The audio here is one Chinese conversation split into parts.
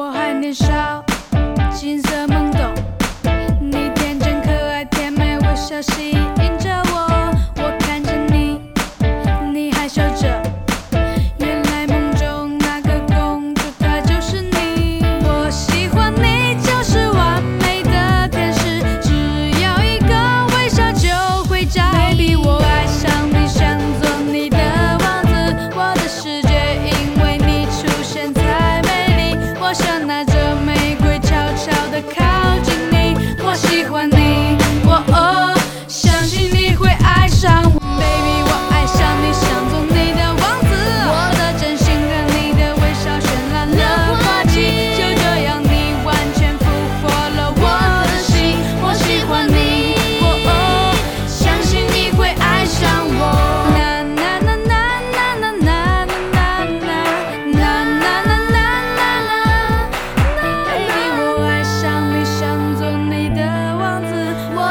我还年少，青涩懵懂，你天真可爱，甜美微笑吸引着我。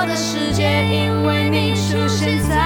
的世界因为你出现在